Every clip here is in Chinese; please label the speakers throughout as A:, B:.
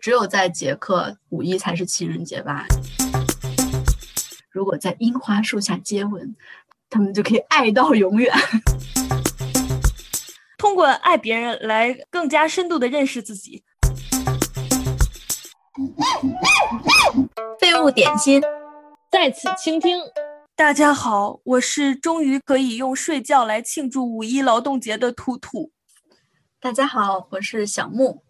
A: 只有在捷克，五一才是情人节吧？如果在樱花树下接吻，他们就可以爱到永远。
B: 通过爱别人来更加深度的认识自己。
A: 废物点心，
C: 在此倾听。
B: 大家好，我是终于可以用睡觉来庆祝五一劳动节的图图。
A: 大家好，我是小木。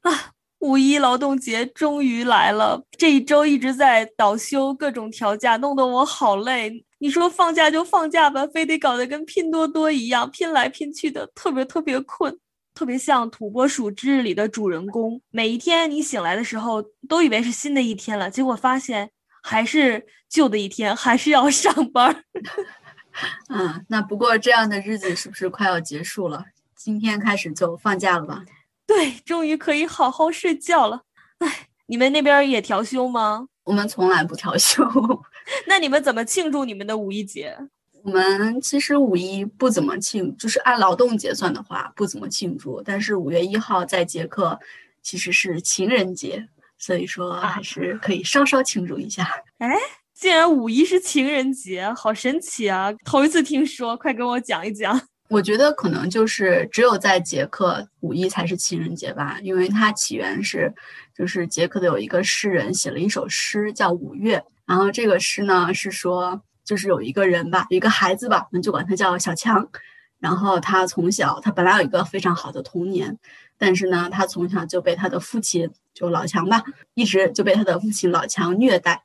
B: 啊，五一劳动节终于来了！这一周一直在倒休，各种调假，弄得我好累。你说放假就放假吧，非得搞得跟拼多多一样，拼来拼去的，特别特别困，特别像《土拨鼠之日》里的主人公。每一天你醒来的时候，都以为是新的一天了，结果发现还是旧的一天，还是要 上班。
A: 嗯，那不过这样的日子是不是快要结束了？今天开始就放假了吧？
B: 对，终于可以好好睡觉了。哎，你们那边也调休吗？
A: 我们从来不调休。
B: 那你们怎么庆祝你们的五一节？
A: 我们其实五一不怎么庆，就是按劳动节算的话，不怎么庆祝。但是五月一号在捷克其实是情人节，所以说还是可以稍稍庆祝一下。
B: 哎，竟然五一是情人节，好神奇啊！头一次听说，快跟我讲一讲。
A: 我觉得可能就是只有在捷克五一才是情人节吧，因为它起源是，就是捷克的有一个诗人写了一首诗叫《五月》，然后这个诗呢是说，就是有一个人吧，有一个孩子吧，我们就管他叫小强，然后他从小他本来有一个非常好的童年，但是呢，他从小就被他的父亲就老强吧，一直就被他的父亲老强虐待。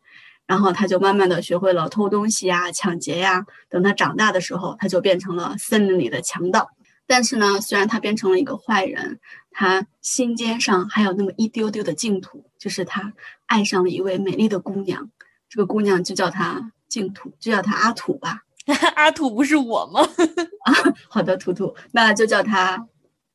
A: 然后他就慢慢的学会了偷东西呀、抢劫呀。等他长大的时候，他就变成了森林里的强盗。但是呢，虽然他变成了一个坏人，他心尖上还有那么一丢丢的净土，就是他爱上了一位美丽的姑娘。这个姑娘就叫他净土，就叫他阿土吧。
B: 阿土不是我吗？
A: 啊，好的，图图，那就叫他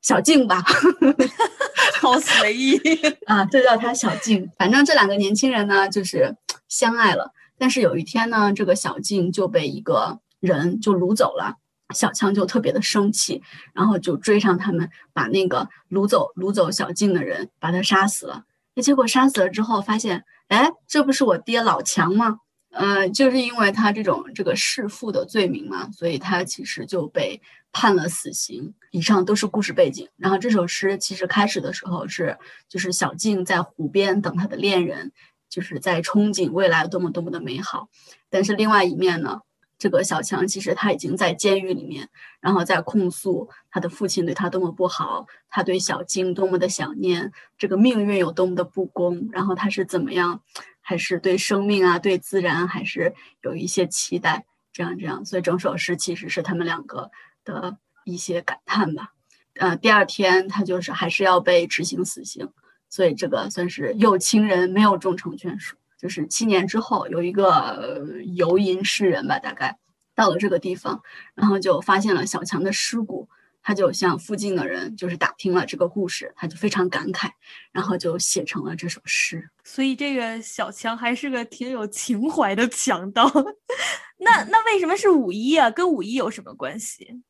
A: 小静吧。
B: 好随意
A: 啊，就叫他小静。反正这两个年轻人呢，就是相爱了。但是有一天呢，这个小静就被一个人就掳走了，小强就特别的生气，然后就追上他们，把那个掳走掳走小静的人把他杀死了。那结果杀死了之后，发现，哎，这不是我爹老强吗？呃，就是因为他这种这个弑父的罪名嘛，所以他其实就被判了死刑。以上都是故事背景。然后这首诗其实开始的时候是，就是小静在湖边等他的恋人，就是在憧憬未来多么多么的美好。但是另外一面呢，这个小强其实他已经在监狱里面，然后在控诉他的父亲对他多么不好，他对小静多么的想念，这个命运有多么的不公，然后他是怎么样。还是对生命啊，对自然还是有一些期待，这样这样，所以整首诗其实是他们两个的一些感叹吧。呃，第二天他就是还是要被执行死刑，所以这个算是有情人没有终成眷属。就是七年之后，有一个游吟诗人吧，大概到了这个地方，然后就发现了小强的尸骨。他就向附近的人就是打听了这个故事，他就非常感慨，然后就写成了这首诗。
B: 所以这个小强还是个挺有情怀的强盗。那那为什么是五一啊？跟五一有什么关系？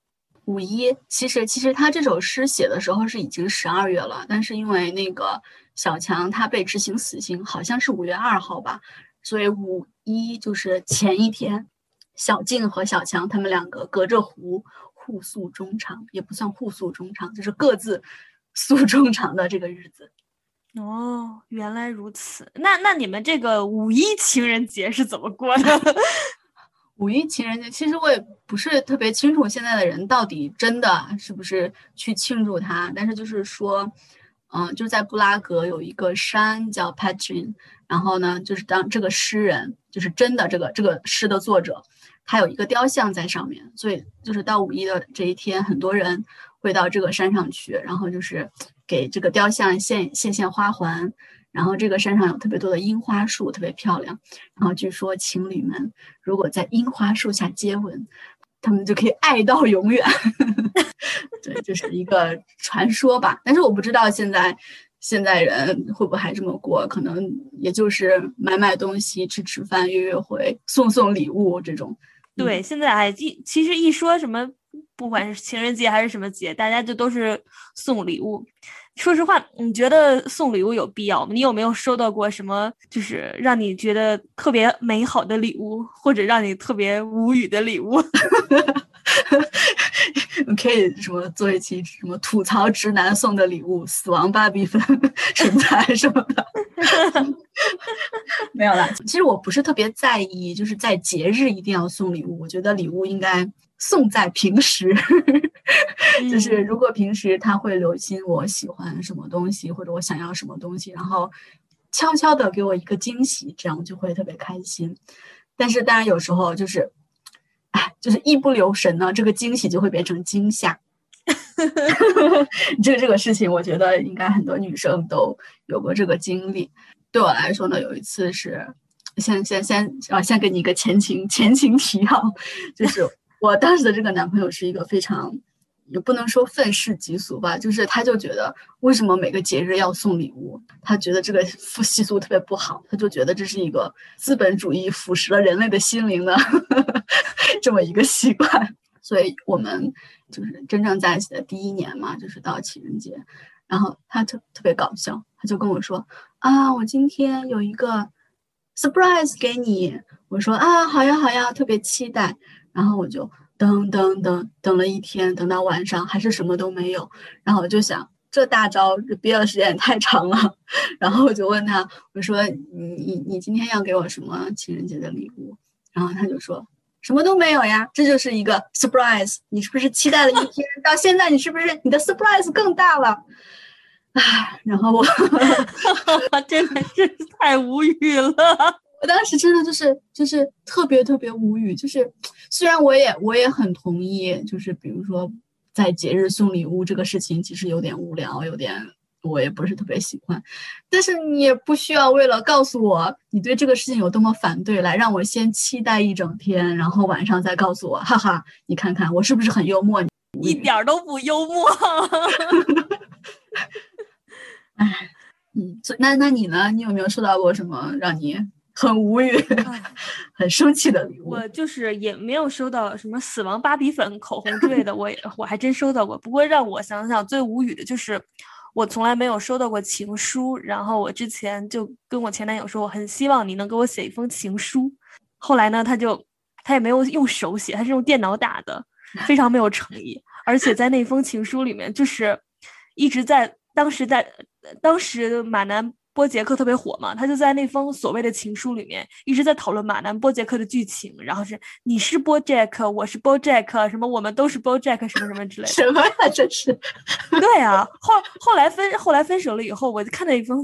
A: 五一其实其实他这首诗写的时候是已经十二月了，但是因为那个小强他被执行死刑，好像是五月二号吧，所以五一就是前一天，小静和小强他们两个隔着湖。互诉衷肠也不算互诉衷肠，就是各自 诉衷肠的这个日子。
B: 哦，原来如此。那那你们这个五一情人节是怎么过的？
A: 五一情人节其实我也不是特别清楚，现在的人到底真的是不是去庆祝它？但是就是说，嗯，就在布拉格有一个山叫 Patrin，然后呢，就是当这个诗人就是真的这个这个诗的作者。他有一个雕像在上面，所以就是到五一的这一天，很多人会到这个山上去，然后就是给这个雕像献献献花环。然后这个山上有特别多的樱花树，特别漂亮。然后据说情侣们如果在樱花树下接吻，他们就可以爱到永远。对，这是一个传说吧。但是我不知道现在现在人会不会还这么过，可能也就是买买东西、吃吃饭、约约会、送送礼物这种。
B: 对，现在哎，一其实一说什么，不管是情人节还是什么节，大家就都是送礼物。说实话，你觉得送礼物有必要吗？你有没有收到过什么就是让你觉得特别美好的礼物，或者让你特别无语的礼物？
A: 你可以什么做一期什么吐槽直男送的礼物，死亡芭比粉身材什么的，没有啦。其实我不是特别在意，就是在节日一定要送礼物。我觉得礼物应该送在平时，就是如果平时他会留心我喜欢什么东西，或者我想要什么东西，然后悄悄的给我一个惊喜，这样就会特别开心。但是当然有时候就是。哎，就是一不留神呢，这个惊喜就会变成惊吓。这个这个事情，我觉得应该很多女生都有过这个经历。对我来说呢，有一次是，先先先啊，先给你一个前情前情提要，就是我当时的这个男朋友是一个非常。也不能说愤世嫉俗吧，就是他就觉得为什么每个节日要送礼物，他觉得这个习俗特别不好，他就觉得这是一个资本主义腐蚀了人类的心灵的 这么一个习惯。所以我们就是真正在一起的第一年嘛，就是到情人节，然后他特特别搞笑，他就跟我说啊，我今天有一个 surprise 给你，我说啊，好呀好呀，特别期待，然后我就。等等等等了一天，等到晚上还是什么都没有。然后我就想，这大招这憋的时间也太长了。然后我就问他，我说：“你你你今天要给我什么情人节的礼物？”然后他就说：“什么都没有呀，这就是一个 surprise。你是不是期待了一天，到现在你是不是你的 surprise 更大了？”唉，然后我
B: 真的是太无语了。
A: 我当时真的就是就是特别特别无语，就是虽然我也我也很同意，就是比如说在节日送礼物这个事情其实有点无聊，有点我也不是特别喜欢，但是你也不需要为了告诉我你对这个事情有多么反对，来让我先期待一整天，然后晚上再告诉我，哈哈，你看看我是不是很幽默？
B: 一点都不幽默。
A: 哎，嗯，那那你呢？你有没有收到过什么让你？很无语，很生气的礼物。
B: 我就是也没有收到什么死亡芭比粉、口红之类的，我也我还真收到过。不过让我想想，最无语的就是我从来没有收到过情书。然后我之前就跟我前男友说，我很希望你能给我写一封情书。后来呢，他就他也没有用手写，他是用电脑打的，非常没有诚意。而且在那封情书里面，就是一直在当时在当时马南。波杰克特别火嘛，他就在那封所谓的情书里面一直在讨论马南波杰克的剧情，然后是你是波杰克，我是波杰克，什么我们都是波杰克，什么什么之类的。
A: 什么呀，这是？
B: 对啊，后后来分后来分手了以后，我就看到一封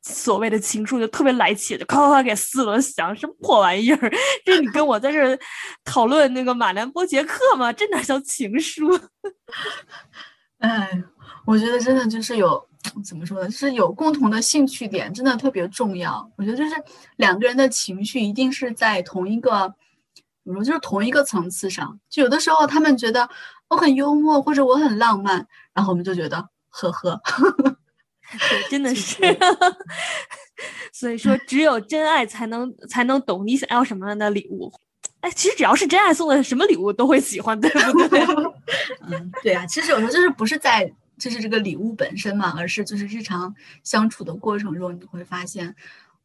B: 所谓的情书，就特别来气，就咔咔咔给撕了。想什么破玩意儿？这你跟我在这讨论那个马南波杰克吗？这哪叫情书？
A: 哎，我觉得真的就是有。怎么说呢？就是有共同的兴趣点，真的特别重要。我觉得就是两个人的情绪一定是在同一个，比如就是同一个层次上。就有的时候他们觉得我很幽默，或者我很浪漫，然后我们就觉得呵呵，
B: 对，真的是。所以说，只有真爱才能才能懂你想要什么样的礼物。哎，其实只要是真爱送的什么礼物都会喜欢，对不对？
A: 嗯，对啊。其实有时候就是不是在。就是这个礼物本身嘛，而是就是日常相处的过程中，你会发现，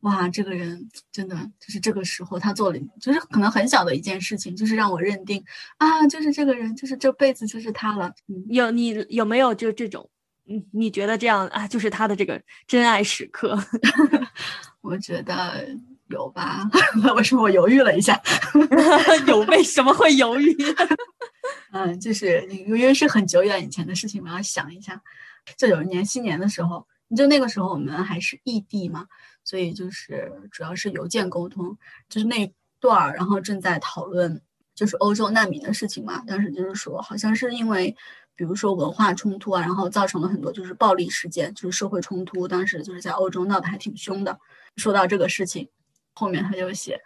A: 哇，这个人真的就是这个时候他做了，就是可能很小的一件事情，就是让我认定啊，就是这个人，就是这辈子就是他了。
B: 有你有没有就这种，你，你觉得这样啊，就是他的这个真爱时刻？
A: 我觉得有吧。为什么我犹豫了一下？
B: 有为什么会犹豫？
A: 嗯，就是因为是很久远以前的事情，我要想一下。就有一年新年的时候，就那个时候我们还是异地嘛，所以就是主要是邮件沟通。就是那段儿，然后正在讨论就是欧洲难民的事情嘛。当时就是说，好像是因为比如说文化冲突啊，然后造成了很多就是暴力事件，就是社会冲突。当时就是在欧洲闹得还挺凶的。说到这个事情，后面他就写，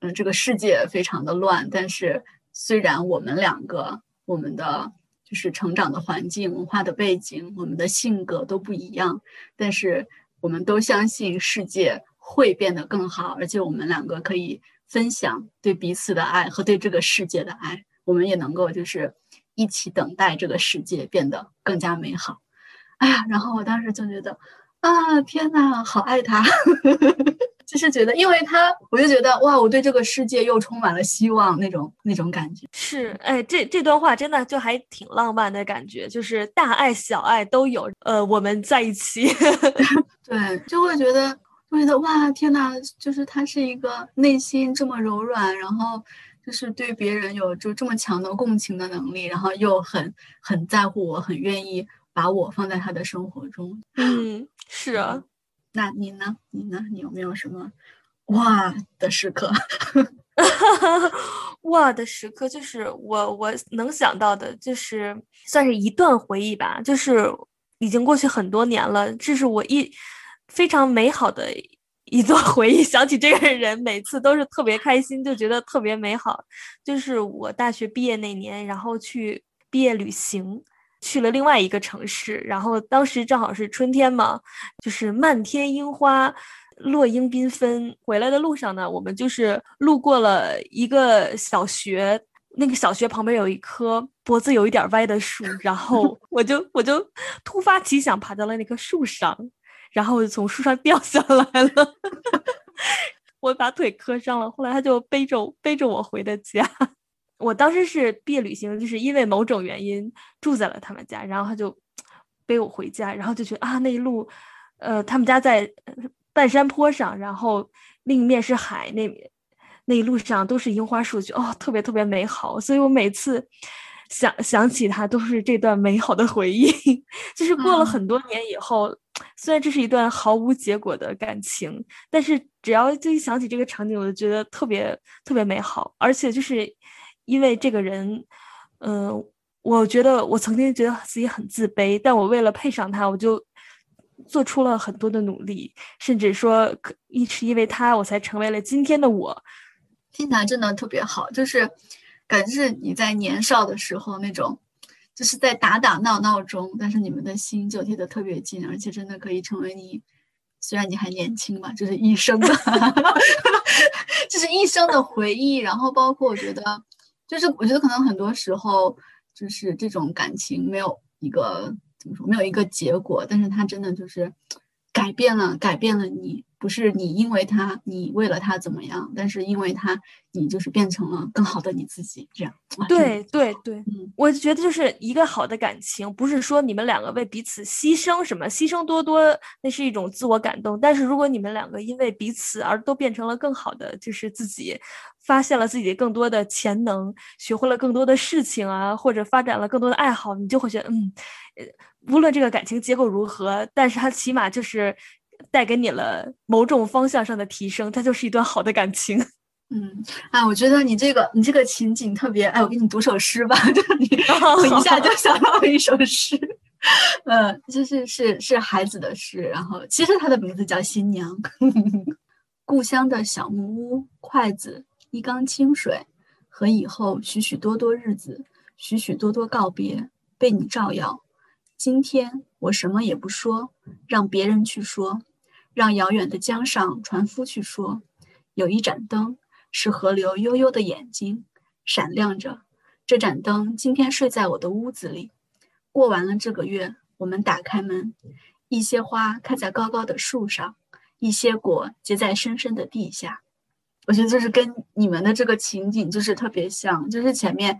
A: 嗯，这个世界非常的乱，但是。虽然我们两个，我们的就是成长的环境、文化的背景、我们的性格都不一样，但是我们都相信世界会变得更好，而且我们两个可以分享对彼此的爱和对这个世界的爱，我们也能够就是一起等待这个世界变得更加美好。哎呀，然后我当时就觉得，啊，天呐，好爱他，就是觉得，因为他，我就觉得，哇，我对这个世界又充满了希望，那种那种感觉。
B: 是，哎，这这段话真的就还挺浪漫的感觉，就是大爱小爱都有，呃，我们在一起。
A: 对，就会觉得，就觉得，哇，天呐，就是他是一个内心这么柔软，然后。就是对别人有就这么强的共情的能力，然后又很很在乎我，很愿意把我放在他的生活中。
B: 嗯，是啊。
A: 那你呢？你呢？你有没有什么哇的时刻？
B: 哇的时刻，就是我我能想到的，就是算是一段回忆吧。就是已经过去很多年了，这是我一非常美好的。一段回忆，想起这个人，每次都是特别开心，就觉得特别美好。就是我大学毕业那年，然后去毕业旅行，去了另外一个城市，然后当时正好是春天嘛，就是漫天樱花，落英缤纷。回来的路上呢，我们就是路过了一个小学，那个小学旁边有一棵脖子有一点歪的树，然后 我就我就突发奇想，爬到了那棵树上。然后我就从树上掉下来了，我把腿磕伤了。后来他就背着背着我回的家。我当时是毕业旅行，就是因为某种原因住在了他们家，然后他就背我回家，然后就觉得啊，那一路，呃，他们家在半山坡上，然后另一面是海，那那一路上都是樱花树，就哦，特别特别美好。所以我每次想想起他，都是这段美好的回忆。就是过了很多年以后。虽然这是一段毫无结果的感情，但是只要就一想起这个场景，我就觉得特别特别美好。而且就是因为这个人，嗯，我觉得我曾经觉得自己很自卑，但我为了配上他，我就做出了很多的努力，甚至说，一是因为他，我才成为了今天的我。
A: 听起来真的特别好，就是感觉是你在年少的时候那种。就是在打打闹闹中，但是你们的心就贴得特别近，而且真的可以成为你，虽然你还年轻嘛，就是一生的，就是一生的回忆。然后包括我觉得，就是我觉得可能很多时候，就是这种感情没有一个怎么说，没有一个结果，但是它真的就是改变了，改变了你。不是你因为他，你为了他怎么样？但是因为他，你就是变成了更好的你自己。这样，
B: 对对对，嗯，我觉得就是一个好的感情，不是说你们两个为彼此牺牲什么，牺牲多多，那是一种自我感动。但是如果你们两个因为彼此而都变成了更好的，就是自己发现了自己更多的潜能，学会了更多的事情啊，或者发展了更多的爱好，你就会觉得，嗯，无论这个感情结构如何，但是它起码就是。带给你了某种方向上的提升，它就是一段好的感情。
A: 嗯，哎，我觉得你这个你这个情景特别，哎，我给你读首诗吧，就你 我一下就想到了一首诗，嗯，就是是是孩子的诗，然后其实它的名字叫《新娘》。故乡的小木屋，筷子，一缸清水，和以后许许多多日子，许许多多告别，被你照耀。今天我什么也不说，让别人去说。让遥远的江上船夫去说，有一盏灯，是河流悠悠的眼睛，闪亮着。这盏灯今天睡在我的屋子里。过完了这个月，我们打开门，一些花开在高高的树上，一些果结在深深的地下。我觉得就是跟你们的这个情景就是特别像，就是前面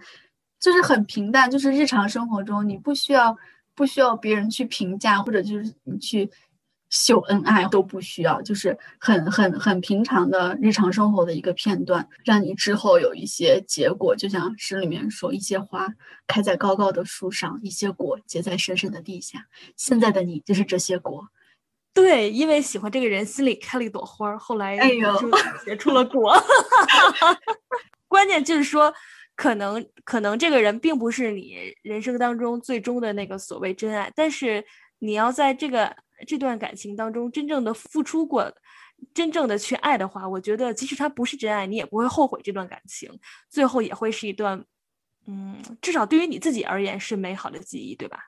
A: 就是很平淡，就是日常生活中你不需要不需要别人去评价，或者就是你去。秀恩爱都不需要，就是很很很平常的日常生活的一个片段，让你之后有一些结果。就像诗里面说，一些花开在高高的树上，一些果结在深深的地下。现在的你就是这些果。
B: 对，因为喜欢这个人，心里开了一朵花，后来
A: 哎呦，
B: 结出了果。关键就是说，可能可能这个人并不是你人生当中最终的那个所谓真爱，但是你要在这个。这段感情当中，真正的付出过，真正的去爱的话，我觉得即使他不是真爱，你也不会后悔这段感情，最后也会是一段，嗯，至少对于你自己而言是美好的记忆，对吧？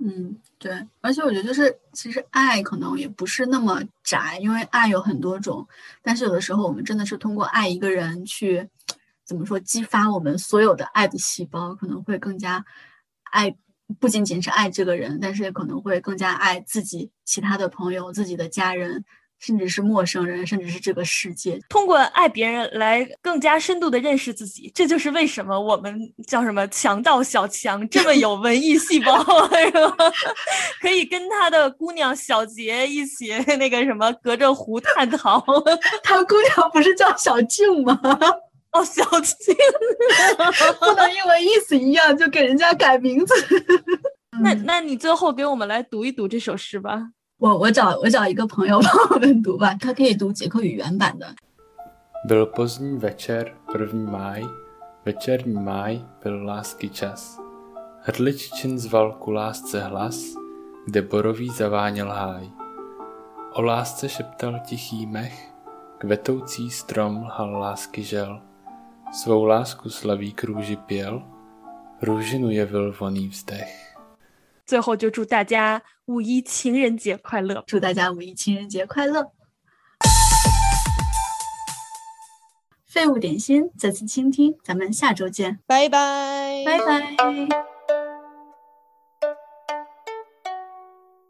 A: 嗯，对。而且我觉得就是，其实爱可能也不是那么窄，因为爱有很多种，但是有的时候我们真的是通过爱一个人去，怎么说，激发我们所有的爱的细胞，可能会更加爱。不仅仅是爱这个人，但是也可能会更加爱自己、其他的朋友、自己的家人。甚至是陌生人，甚至是这个世界，
B: 通过爱别人来更加深度的认识自己，这就是为什么我们叫什么强盗小强这么有文艺细胞，可以跟他的姑娘小杰一起那个什么隔着湖探讨。
A: 他姑娘不是叫小静吗？
B: 哦，小静，
A: 不能因为意思一样就给人家改名字。
B: 那那你最后给我们来读一读这首诗吧。
A: 我我找我找一个朋友帮我们读吧，他可以读捷克语原版的。
D: Byl pozdní večer, první máj, večerní máj, byl lásky čas. Hrdliččin zval ku lásce hlas, kde borový zaváněl háj. O lásce šeptal tichý mech, kvetoucí strom lhal lásky žel. Svou lásku slaví krůži pěl, růžinu je vylvoný vzdech.
B: 最后就祝大家五一情人节快乐！
A: 祝大家五一情人节快乐！废物点心，再次倾听，咱们下周见，
C: 拜拜，
A: 拜拜。